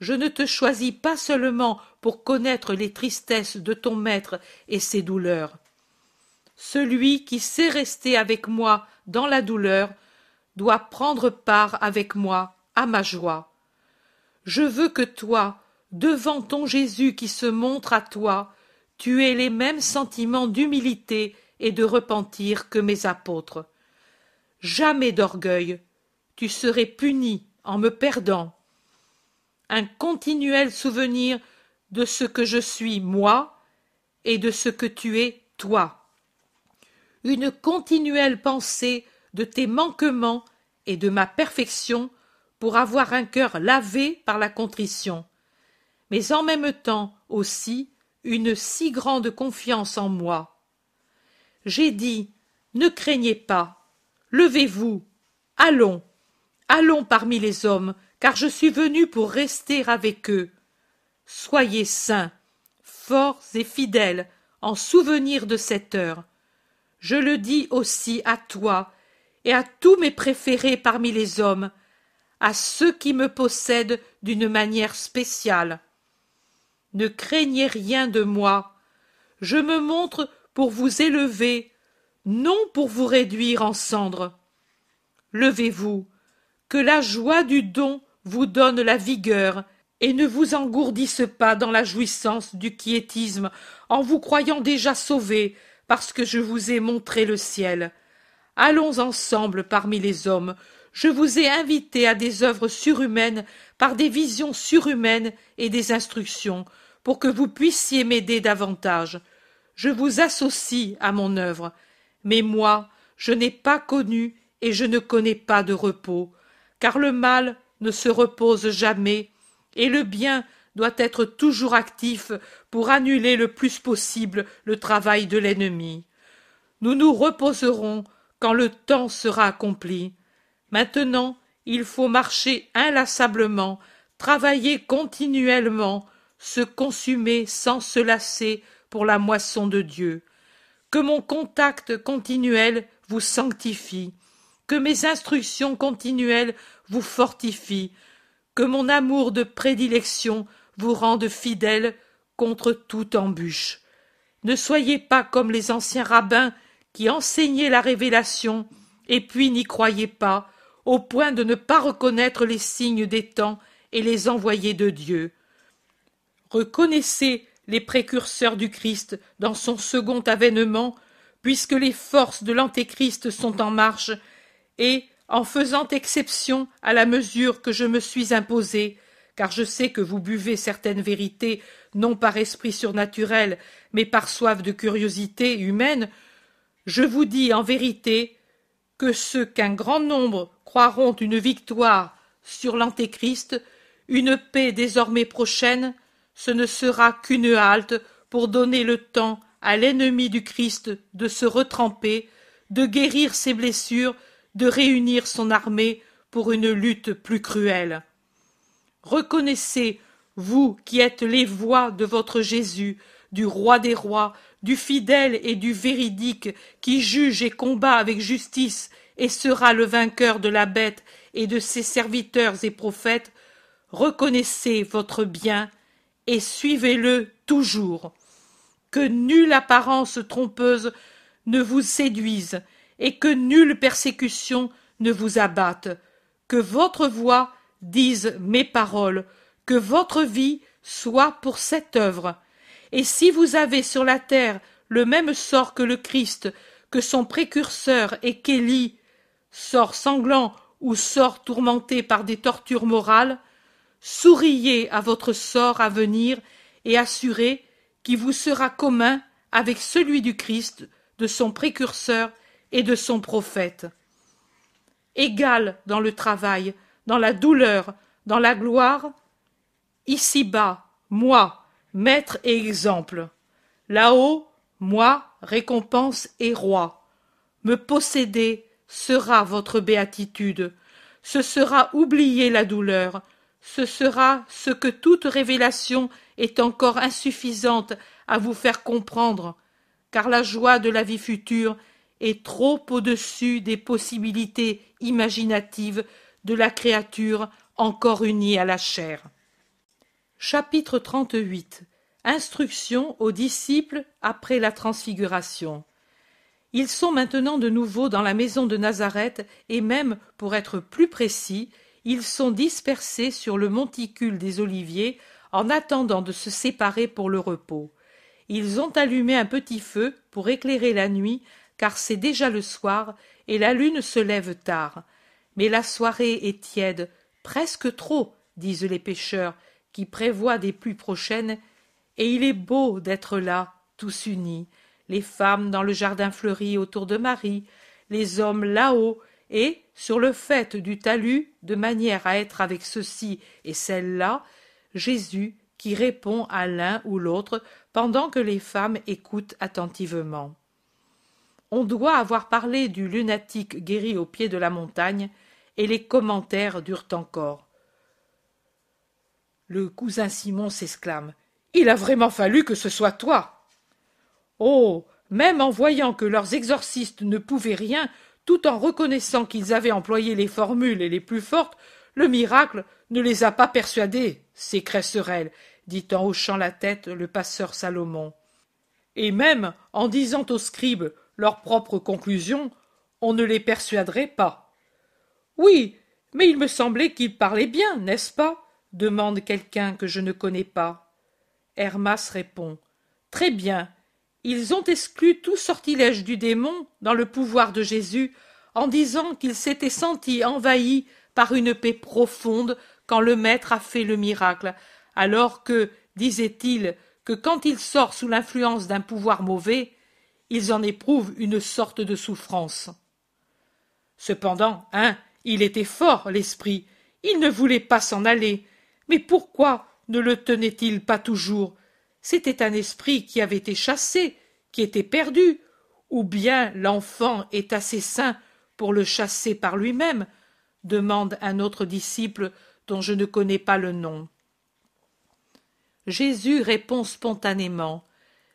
Je ne te choisis pas seulement pour connaître les tristesses de ton maître et ses douleurs. Celui qui sait rester avec moi dans la douleur, doit prendre part avec moi à ma joie. Je veux que toi, devant ton Jésus qui se montre à toi, tu aies les mêmes sentiments d'humilité et de repentir que mes apôtres. Jamais d'orgueil, tu serais puni en me perdant. Un continuel souvenir de ce que je suis moi et de ce que tu es toi. Une continuelle pensée de tes manquements et de ma perfection pour avoir un cœur lavé par la contrition, mais en même temps aussi une si grande confiance en moi. J'ai dit, ne craignez pas, levez-vous, allons, allons parmi les hommes, car je suis venu pour rester avec eux. Soyez saints, forts et fidèles, en souvenir de cette heure. Je le dis aussi à toi et à tous mes préférés parmi les hommes, à ceux qui me possèdent d'une manière spéciale. Ne craignez rien de moi. Je me montre pour vous élever, non pour vous réduire en cendres. Levez-vous, que la joie du don vous donne la vigueur, et ne vous engourdisse pas dans la jouissance du quiétisme en vous croyant déjà sauvé parce que je vous ai montré le ciel. Allons ensemble parmi les hommes. Je vous ai invité à des œuvres surhumaines par des visions surhumaines et des instructions, pour que vous puissiez m'aider davantage. Je vous associe à mon œuvre. Mais moi, je n'ai pas connu et je ne connais pas de repos, car le mal ne se repose jamais, et le bien doit être toujours actif pour annuler le plus possible le travail de l'ennemi. Nous nous reposerons quand le temps sera accompli. Maintenant, il faut marcher inlassablement, travailler continuellement, se consumer sans se lasser pour la moisson de Dieu. Que mon contact continuel vous sanctifie, que mes instructions continuelles vous fortifient, que mon amour de prédilection vous rende fidèle contre toute embûche. Ne soyez pas comme les anciens rabbins qui enseignaient la révélation et puis n'y croyaient pas, au point de ne pas reconnaître les signes des temps et les envoyés de Dieu. Reconnaissez les précurseurs du Christ dans son second avènement, puisque les forces de l'Antéchrist sont en marche, et, en faisant exception à la mesure que je me suis imposée, car je sais que vous buvez certaines vérités non par esprit surnaturel, mais par soif de curiosité humaine, je vous dis en vérité que ceux qu'un grand nombre croiront une victoire sur l'Antéchrist, une paix désormais prochaine, ce ne sera qu'une halte pour donner le temps à l'ennemi du Christ de se retremper, de guérir ses blessures, de réunir son armée pour une lutte plus cruelle. Reconnaissez, vous qui êtes les voix de votre Jésus, du roi des rois, du fidèle et du véridique, qui juge et combat avec justice et sera le vainqueur de la bête et de ses serviteurs et prophètes, reconnaissez votre bien et suivez-le toujours. Que nulle apparence trompeuse ne vous séduise, et que nulle persécution ne vous abatte. Que votre voix dise mes paroles, que votre vie soit pour cette œuvre. Et si vous avez sur la terre le même sort que le Christ, que son précurseur et qu'Élie, sort sanglant ou sort tourmenté par des tortures morales, souriez à votre sort à venir et assurez qu'il vous sera commun avec celui du Christ, de son précurseur de son prophète. Égal dans le travail, dans la douleur, dans la gloire, ici-bas, moi, maître et exemple, là-haut, moi, récompense et roi. Me posséder sera votre béatitude, ce sera oublier la douleur, ce sera ce que toute révélation est encore insuffisante à vous faire comprendre, car la joie de la vie future est trop au-dessus des possibilités imaginatives de la créature encore unie à la chair. Chapitre 38 Instruction aux disciples après la transfiguration. Ils sont maintenant de nouveau dans la maison de Nazareth, et même, pour être plus précis, ils sont dispersés sur le monticule des Oliviers en attendant de se séparer pour le repos. Ils ont allumé un petit feu pour éclairer la nuit, car c'est déjà le soir, et la lune se lève tard. Mais la soirée est tiède, presque trop, disent les pêcheurs, qui prévoient des pluies prochaines, et il est beau d'être là, tous unis, les femmes dans le jardin fleuri autour de Marie, les hommes là-haut, et, sur le fait du talus, de manière à être avec ceux-ci et celles-là, Jésus qui répond à l'un ou l'autre pendant que les femmes écoutent attentivement. On doit avoir parlé du lunatique guéri au pied de la montagne, et les commentaires durent encore. Le cousin Simon s'exclame. Il a vraiment fallu que ce soit toi. Oh. Même en voyant que leurs exorcistes ne pouvaient rien, tout en reconnaissant qu'ils avaient employé les formules les plus fortes, le miracle ne les a pas persuadés, ces cresserelles, dit en hochant la tête le passeur Salomon. Et même en disant aux scribes leurs propres conclusions, on ne les persuaderait pas. Oui, mais il me semblait qu'ils parlaient bien, n'est-ce pas? demande quelqu'un que je ne connais pas. Hermas répond. Très bien. Ils ont exclu tout sortilège du démon dans le pouvoir de Jésus en disant qu'ils s'étaient sentis envahis par une paix profonde quand le Maître a fait le miracle, alors que, disaient-ils, que quand il sort sous l'influence d'un pouvoir mauvais, ils en éprouvent une sorte de souffrance. Cependant, hein, il était fort, l'esprit, il ne voulait pas s'en aller, mais pourquoi ne le tenait-il pas toujours? C'était un esprit qui avait été chassé, qui était perdu, ou bien l'enfant est assez sain pour le chasser par lui-même? demande un autre disciple dont je ne connais pas le nom. Jésus répond spontanément.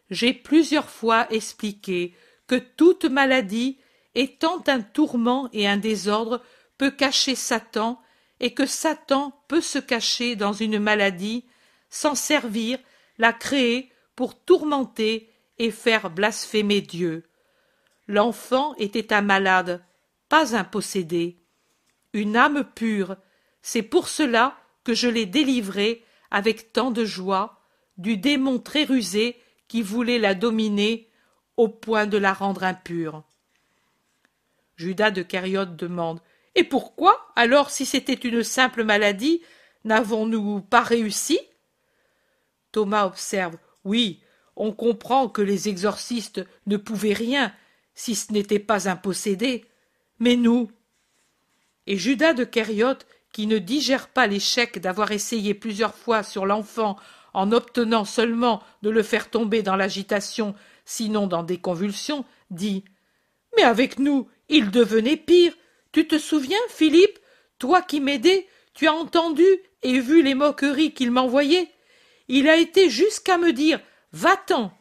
J'ai plusieurs fois expliqué que toute maladie, étant un tourment et un désordre, peut cacher Satan, et que Satan peut se cacher dans une maladie, s'en servir, la créer pour tourmenter et faire blasphémer Dieu. L'enfant était un malade, pas un possédé, une âme pure. C'est pour cela que je l'ai délivrée avec tant de joie du démon très rusé qui voulait la dominer au point de la rendre impure. Judas de Cariote demande Et pourquoi, alors, si c'était une simple maladie, n'avons-nous pas réussi? Thomas observe Oui, on comprend que les exorcistes ne pouvaient rien si ce n'était pas un possédé. Mais nous Et Judas de Cariote, qui ne digère pas l'échec d'avoir essayé plusieurs fois sur l'enfant en obtenant seulement de le faire tomber dans l'agitation, sinon dans des convulsions, dit Mais avec nous, il devenait pire. Tu te souviens, Philippe, toi qui m'aidais, tu as entendu et vu les moqueries qu'il m'envoyait. Il a été jusqu'à me dire Va-t'en.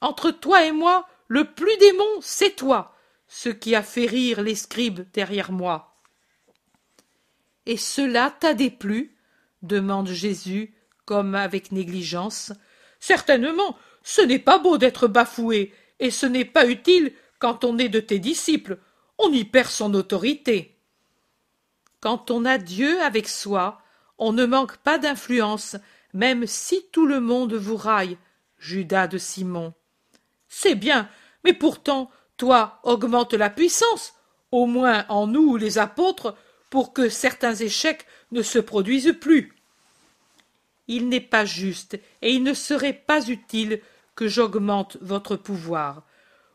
Entre toi et moi, le plus démon, c'est toi ce qui a fait rire les scribes derrière moi. Et cela t'a déplu? demande Jésus avec négligence. Certainement, ce n'est pas beau d'être bafoué, et ce n'est pas utile quand on est de tes disciples. On y perd son autorité. Quand on a Dieu avec soi, on ne manque pas d'influence, même si tout le monde vous raille. Judas de Simon. C'est bien, mais pourtant, toi, augmente la puissance, au moins en nous les apôtres, pour que certains échecs ne se produisent plus il n'est pas juste et il ne serait pas utile que j'augmente votre pouvoir.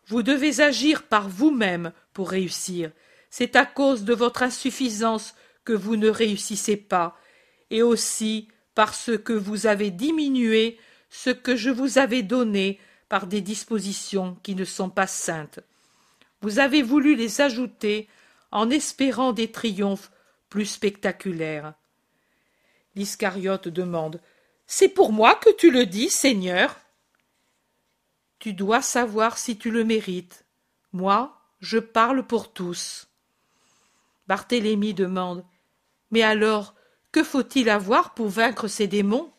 Vous devez agir par vous-même pour réussir. C'est à cause de votre insuffisance que vous ne réussissez pas, et aussi parce que vous avez diminué ce que je vous avais donné par des dispositions qui ne sont pas saintes. Vous avez voulu les ajouter en espérant des triomphes plus spectaculaires. L'Iscariote demande C'est pour moi que tu le dis, Seigneur Tu dois savoir si tu le mérites. Moi, je parle pour tous. Barthélemy demande Mais alors, que faut-il avoir pour vaincre ces démons?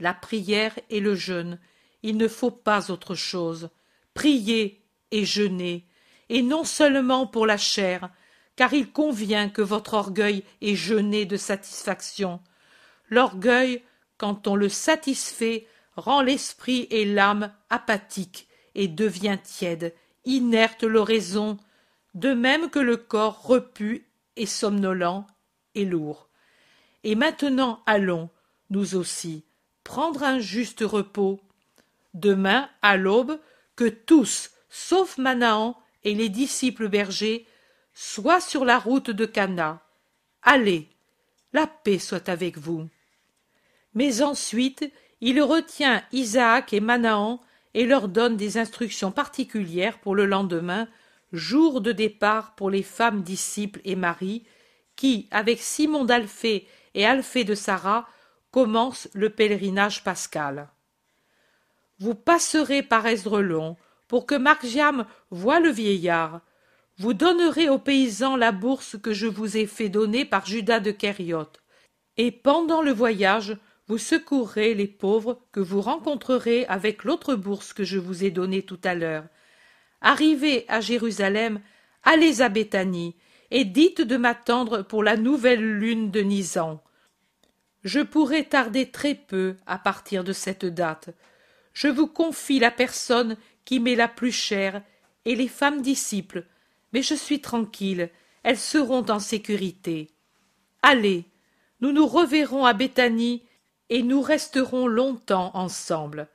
La prière et le jeûne. Il ne faut pas autre chose. Priez et jeûnez, et non seulement pour la chair, car il convient que votre orgueil ait jeûné de satisfaction. L'orgueil, quand on le satisfait, rend l'esprit et l'âme apathiques et devient tiède, inerte l'oraison, de même que le corps repu et somnolent et lourd. Et maintenant allons, nous aussi, prendre un juste repos. Demain, à l'aube, que tous, sauf Manahan et les disciples bergers, soient sur la route de Cana. Allez, la paix soit avec vous. Mais ensuite, il retient Isaac et Manahan et leur donne des instructions particulières pour le lendemain, jour de départ pour les femmes disciples et Marie, qui, avec Simon d'Alphée et Alphée de Sarah, commencent le pèlerinage pascal. Vous passerez par Esdrelon, pour que Margiam voie le vieillard. Vous donnerez aux paysans la bourse que je vous ai fait donner par Judas de Kériote. Et pendant le voyage, vous secourrez les pauvres que vous rencontrerez avec l'autre bourse que je vous ai donnée tout à l'heure. Arrivez à Jérusalem, allez à Béthanie, et dites de m'attendre pour la nouvelle lune de Nisan. Je pourrai tarder très peu à partir de cette date. Je vous confie la personne qui m'est la plus chère et les femmes disciples, mais je suis tranquille, elles seront en sécurité. Allez, nous nous reverrons à Béthanie et nous resterons longtemps ensemble.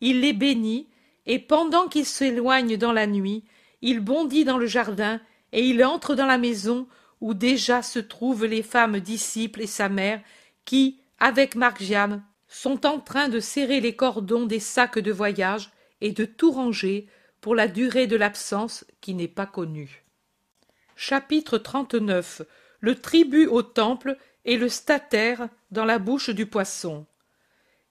Il les bénit, et pendant qu'il s'éloigne dans la nuit, il bondit dans le jardin et il entre dans la maison où déjà se trouvent les femmes disciples et sa mère qui, avec Margiam, sont en train de serrer les cordons des sacs de voyage et de tout ranger pour la durée de l'absence qui n'est pas connue. Chapitre 39 Le tribut au temple et le statère dans la bouche du poisson.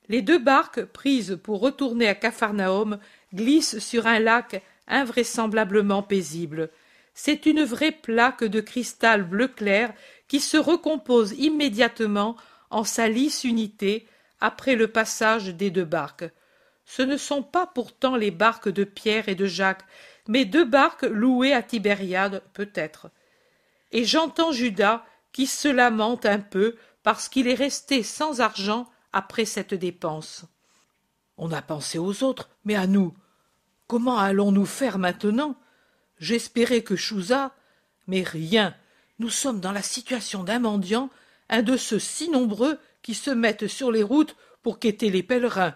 Les deux barques, prises pour retourner à Capharnaüm, glissent sur un lac invraisemblablement paisible. C'est une vraie plaque de cristal bleu clair qui se recompose immédiatement en sa lisse unité après le passage des deux barques. Ce ne sont pas pourtant les barques de Pierre et de Jacques, mais deux barques louées à Tibériade, peut-être. Et j'entends Judas qui se lamente un peu parce qu'il est resté sans argent après cette dépense. On a pensé aux autres, mais à nous. Comment allons-nous faire maintenant? J'espérais que Chouza. Mais rien. Nous sommes dans la situation d'un mendiant, un de ceux si nombreux qui se mettent sur les routes pour quêter les pèlerins,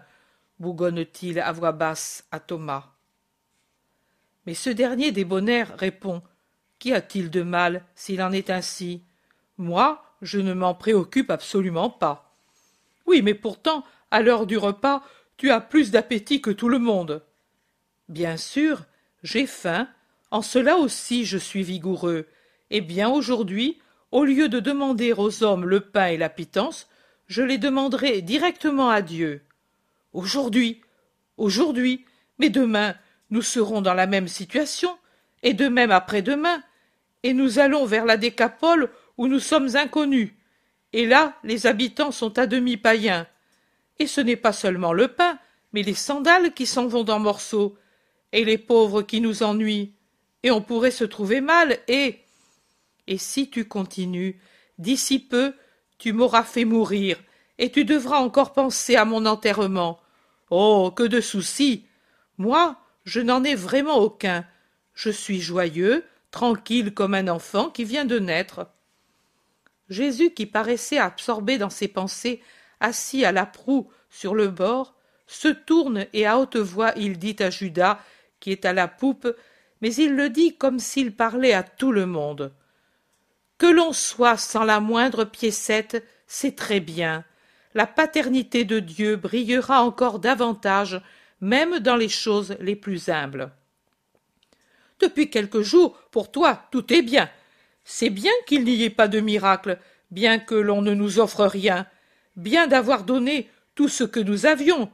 bougonne-t-il à voix basse à Thomas. Mais ce dernier débonnaire répond Qu'y a-t-il de mal s'il en est ainsi? Moi, je ne m'en préoccupe absolument pas. Oui, mais pourtant, à l'heure du repas, tu as plus d'appétit que tout le monde. Bien sûr, j'ai faim, en cela aussi je suis vigoureux. Eh bien aujourd'hui, au lieu de demander aux hommes le pain et la pitance, je les demanderai directement à Dieu. Aujourd'hui, aujourd'hui, mais demain, nous serons dans la même situation, et de même après-demain, et nous allons vers la décapole où nous sommes inconnus. Et là, les habitants sont à demi païens. Et ce n'est pas seulement le pain, mais les sandales qui s'en vont en morceaux, et les pauvres qui nous ennuient. Et on pourrait se trouver mal, et. Et si tu continues, d'ici peu, tu m'auras fait mourir, et tu devras encore penser à mon enterrement. Oh. Que de soucis. Moi, je n'en ai vraiment aucun. Je suis joyeux, tranquille comme un enfant qui vient de naître. Jésus, qui paraissait absorbé dans ses pensées, assis à la proue sur le bord, se tourne et à haute voix il dit à Judas, qui est à la poupe, mais il le dit comme s'il parlait à tout le monde. Que l'on soit sans la moindre piécette, c'est très bien. La paternité de Dieu brillera encore davantage, même dans les choses les plus humbles. Depuis quelques jours, pour toi, tout est bien. C'est bien qu'il n'y ait pas de miracle, bien que l'on ne nous offre rien, bien d'avoir donné tout ce que nous avions.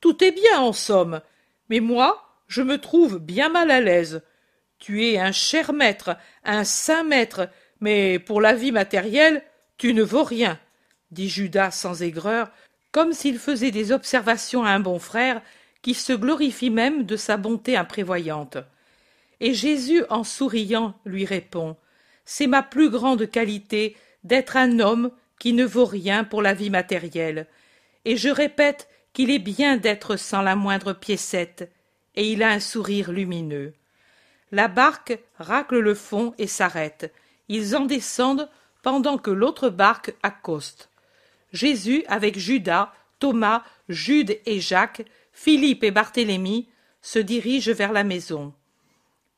Tout est bien, en somme. Mais moi, je me trouve bien mal à l'aise. Tu es un cher maître, un saint maître, mais pour la vie matérielle, tu ne vaux rien, dit Judas sans aigreur, comme s'il faisait des observations à un bon frère, qui se glorifie même de sa bonté imprévoyante. Et Jésus, en souriant, lui répond C'est ma plus grande qualité d'être un homme qui ne vaut rien pour la vie matérielle. Et je répète qu'il est bien d'être sans la moindre piécette, et il a un sourire lumineux. La barque racle le fond et s'arrête. Ils en descendent pendant que l'autre barque accoste. Jésus, avec Judas, Thomas, Jude et Jacques, Philippe et Barthélemy, se dirigent vers la maison.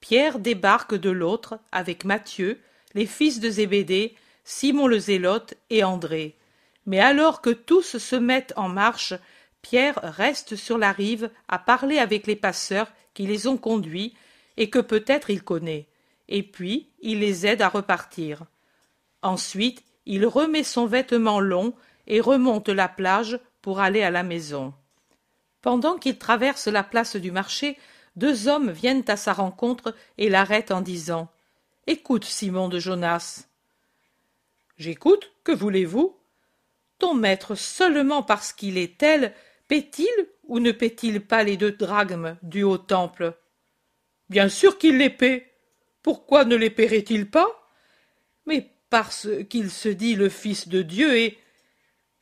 Pierre débarque de l'autre avec Matthieu, les fils de Zébédée, Simon le Zélote et André. Mais alors que tous se mettent en marche, Pierre reste sur la rive à parler avec les passeurs qui les ont conduits et que peut-être il connaît. Et puis il les aide à repartir. Ensuite il remet son vêtement long et remonte la plage pour aller à la maison. Pendant qu'il traverse la place du marché, deux hommes viennent à sa rencontre et l'arrêtent en disant Écoute, Simon de Jonas. J'écoute, que voulez-vous? Ton maître, seulement parce qu'il est tel, paie-t-il ou ne paie-t-il pas les deux drachmes du haut temple? Bien sûr qu'il les paie. Pourquoi ne les paierait-il pas? Mais parce qu'il se dit le Fils de Dieu et.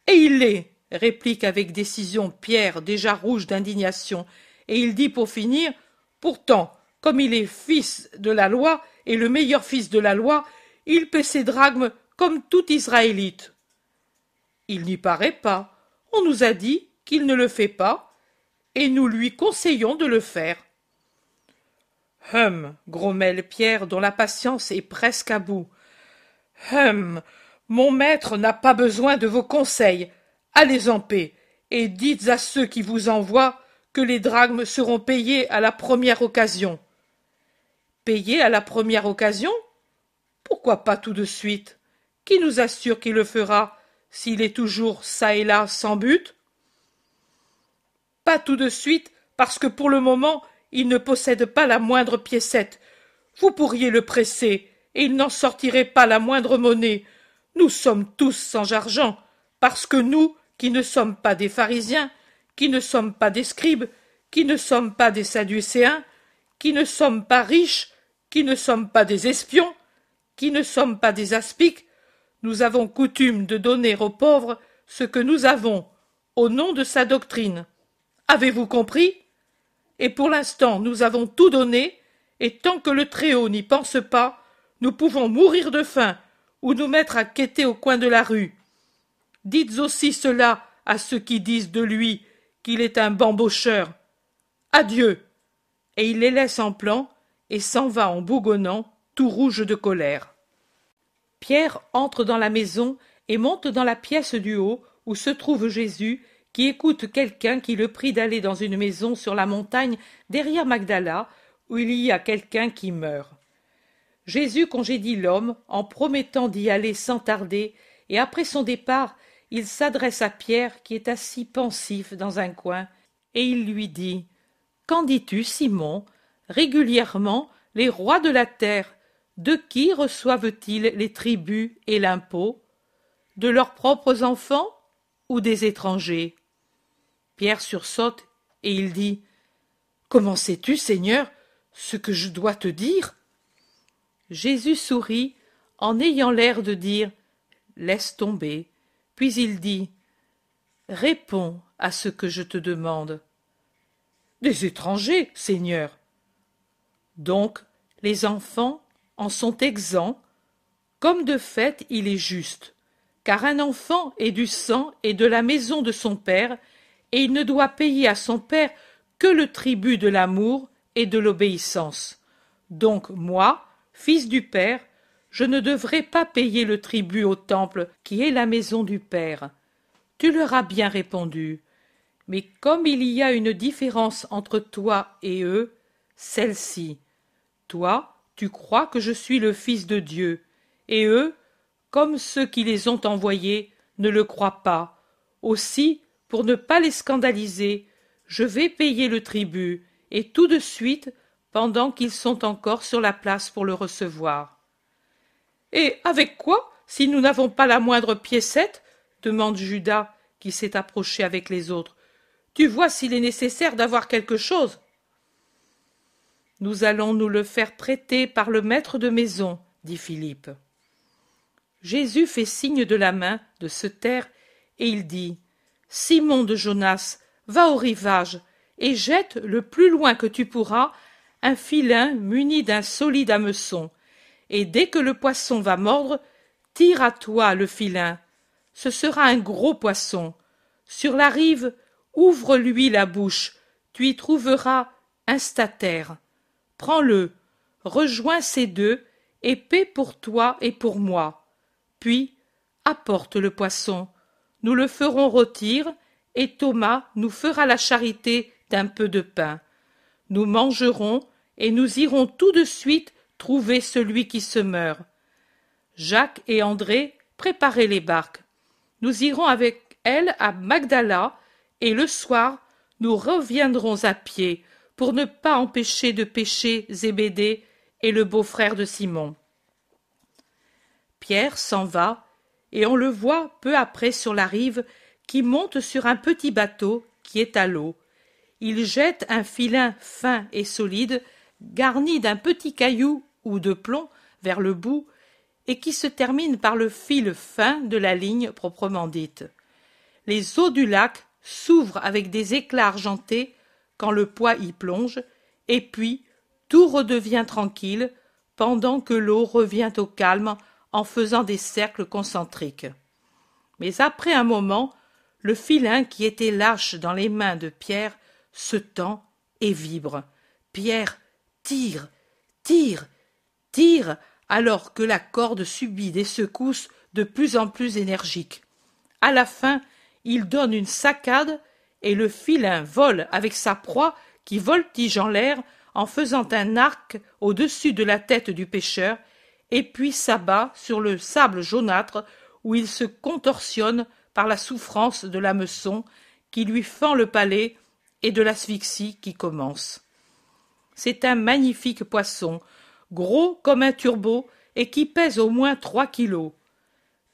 Et il l'est, réplique avec décision Pierre, déjà rouge d'indignation, et il dit pour finir Pourtant, comme il est fils de la loi et le meilleur fils de la loi, il paie ses drachmes comme tout Israélite. Il n'y paraît pas. On nous a dit qu'il ne le fait pas, et nous lui conseillons de le faire. Hum, grommelle Pierre, dont la patience est presque à bout. Hum, mon maître n'a pas besoin de vos conseils. Allez en paix, et dites à ceux qui vous envoient que les drachmes seront payés à la première occasion. Payés à la première occasion? Pourquoi pas tout de suite? Qui nous assure qu'il le fera s'il est toujours çà et là sans but? Pas tout de suite, parce que pour le moment il ne possède pas la moindre piécette. Vous pourriez le presser, et il n'en sortirait pas la moindre monnaie. Nous sommes tous sans argent, parce que nous, qui ne sommes pas des pharisiens, qui ne sommes pas des scribes, qui ne sommes pas des sadducéens, qui ne sommes pas riches, qui ne sommes pas des espions, qui ne sommes pas des aspics, nous avons coutume de donner aux pauvres ce que nous avons, au nom de sa doctrine. Avez-vous compris? Et pour l'instant nous avons tout donné, et tant que le Très-Haut n'y pense pas, nous pouvons mourir de faim ou nous mettre à quêter au coin de la rue. Dites aussi cela à ceux qui disent de lui qu'il est un bambocheur. Adieu. Et il les laisse en plan et s'en va en bougonnant, tout rouge de colère. Pierre entre dans la maison et monte dans la pièce du haut où se trouve Jésus, qui écoute quelqu'un qui le prie d'aller dans une maison sur la montagne derrière Magdala, où il y a quelqu'un qui meurt. Jésus congédie l'homme en promettant d'y aller sans tarder, et après son départ, il s'adresse à Pierre qui est assis pensif dans un coin, et il lui dit Qu'en dis-tu, Simon? Régulièrement, les rois de la terre, de qui reçoivent-ils les tributs et l'impôt? De leurs propres enfants ou des étrangers? Pierre sursaute et il dit Comment sais-tu, Seigneur, ce que je dois te dire? Jésus sourit en ayant l'air de dire Laisse tomber. Puis il dit Réponds à ce que je te demande. Des étrangers, Seigneur. Donc les enfants en sont exempts, comme de fait il est juste, car un enfant est du sang et de la maison de son père, et il ne doit payer à son père que le tribut de l'amour et de l'obéissance. Donc moi, fils du Père, je ne devrais pas payer le tribut au temple qui est la maison du Père. Tu leur as bien répondu. Mais comme il y a une différence entre toi et eux, celle-ci. Toi, tu crois que je suis le Fils de Dieu, et eux, comme ceux qui les ont envoyés, ne le croient pas. Aussi, pour ne pas les scandaliser, je vais payer le tribut, et tout de suite, pendant qu'ils sont encore sur la place pour le recevoir. Et avec quoi, si nous n'avons pas la moindre piécette? demande Judas, qui s'est approché avec les autres. Tu vois s'il est nécessaire d'avoir quelque chose. Nous allons nous le faire prêter par le maître de maison, dit Philippe. Jésus fait signe de la main de se taire, et il dit Simon de Jonas, va au rivage, et jette le plus loin que tu pourras un filin muni d'un solide hameçon, et dès que le poisson va mordre, tire à toi le filin. Ce sera un gros poisson. Sur la rive, ouvre-lui la bouche, tu y trouveras un statère. Prends-le, rejoins ces deux, et paie pour toi et pour moi. Puis, apporte le poisson. Nous le ferons rôtir, et Thomas nous fera la charité d'un peu de pain. Nous mangerons, et nous irons tout de suite trouver celui qui se meurt. Jacques et André préparez les barques. Nous irons avec elles à Magdala, et le soir nous reviendrons à pied pour ne pas empêcher de pêcher Zébédée et le beau-frère de Simon. Pierre s'en va, et on le voit peu après sur la rive qui monte sur un petit bateau qui est à l'eau. Il jette un filin fin et solide, garni d'un petit caillou ou de plomb vers le bout, et qui se termine par le fil fin de la ligne proprement dite. Les eaux du lac s'ouvrent avec des éclats argentés quand le poids y plonge, et puis tout redevient tranquille pendant que l'eau revient au calme en faisant des cercles concentriques. Mais après un moment, le filin qui était lâche dans les mains de Pierre se tend et vibre. Pierre tire, tire, tire, alors que la corde subit des secousses de plus en plus énergiques. À la fin, il donne une saccade et le filin vole avec sa proie qui voltige en l'air en faisant un arc au-dessus de la tête du pêcheur et puis s'abat sur le sable jaunâtre où il se contorsionne par la souffrance de l'hameçon qui lui fend le palais et de l'asphyxie qui commence. C'est un magnifique poisson, gros comme un turbo et qui pèse au moins trois kilos.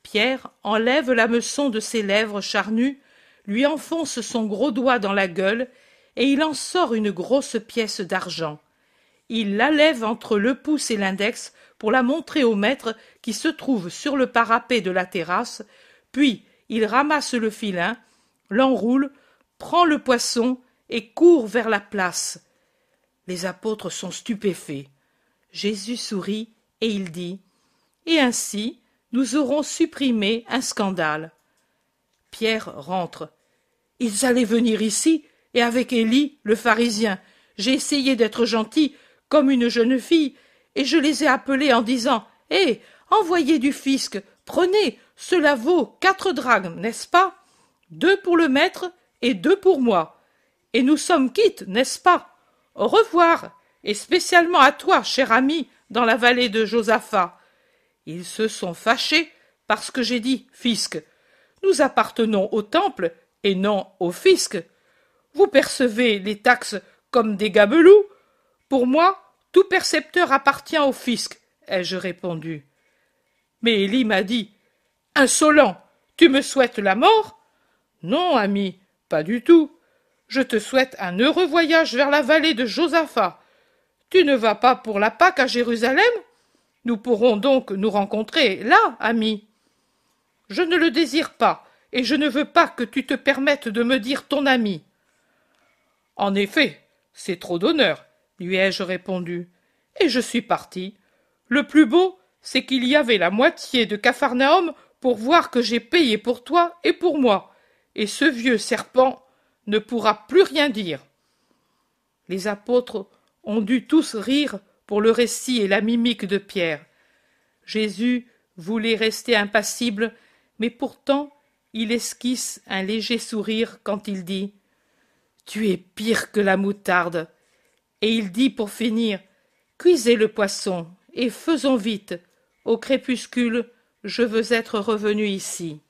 Pierre enlève l'hameçon de ses lèvres charnues, lui enfonce son gros doigt dans la gueule, et il en sort une grosse pièce d'argent. Il la lève entre le pouce et l'index pour la montrer au maître qui se trouve sur le parapet de la terrasse, puis il ramasse le filin, l'enroule, prend le poisson et court vers la place. Les apôtres sont stupéfaits. Jésus sourit et il dit Et ainsi nous aurons supprimé un scandale. Pierre rentre. Ils allaient venir ici, et avec Élie, le pharisien. J'ai essayé d'être gentil, comme une jeune fille, et je les ai appelés en disant Hé, envoyez du fisc, prenez, cela vaut quatre drachmes, n'est-ce pas? Deux pour le maître et deux pour moi. Et nous sommes quittes, n'est-ce pas? Au revoir, et spécialement à toi, cher ami, dans la vallée de Josaphat. Ils se sont fâchés parce que j'ai dit fisc. Nous appartenons au temple et non au fisc. Vous percevez les taxes comme des gabelous. Pour moi, tout percepteur appartient au fisc, ai-je répondu. Mais Élie m'a dit Insolent, tu me souhaites la mort? Non, ami, pas du tout. Je te souhaite un heureux voyage vers la vallée de Josaphat. Tu ne vas pas pour la Pâque à Jérusalem? Nous pourrons donc nous rencontrer là, ami. Je ne le désire pas, et je ne veux pas que tu te permettes de me dire ton ami. En effet, c'est trop d'honneur, lui ai-je répondu, et je suis parti. Le plus beau, c'est qu'il y avait la moitié de Capharnaüm pour voir que j'ai payé pour toi et pour moi, et ce vieux serpent ne pourra plus rien dire. Les apôtres ont dû tous rire pour le récit et la mimique de Pierre. Jésus voulait rester impassible, mais pourtant il esquisse un léger sourire quand il dit Tu es pire que la moutarde. Et il dit pour finir Cuisez le poisson, et faisons vite. Au crépuscule, je veux être revenu ici.